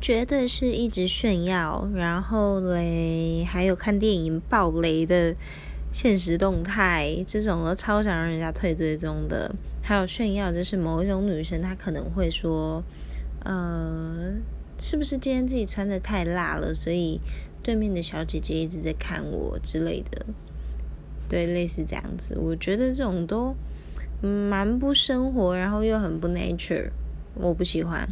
绝对是一直炫耀，然后嘞，还有看电影爆雷的现实动态，这种都超想让人家退追踪的。还有炫耀，就是某一种女生，她可能会说，呃，是不是今天自己穿的太辣了，所以对面的小姐姐一直在看我之类的。对，类似这样子，我觉得这种都蛮不生活，然后又很不 nature，我不喜欢。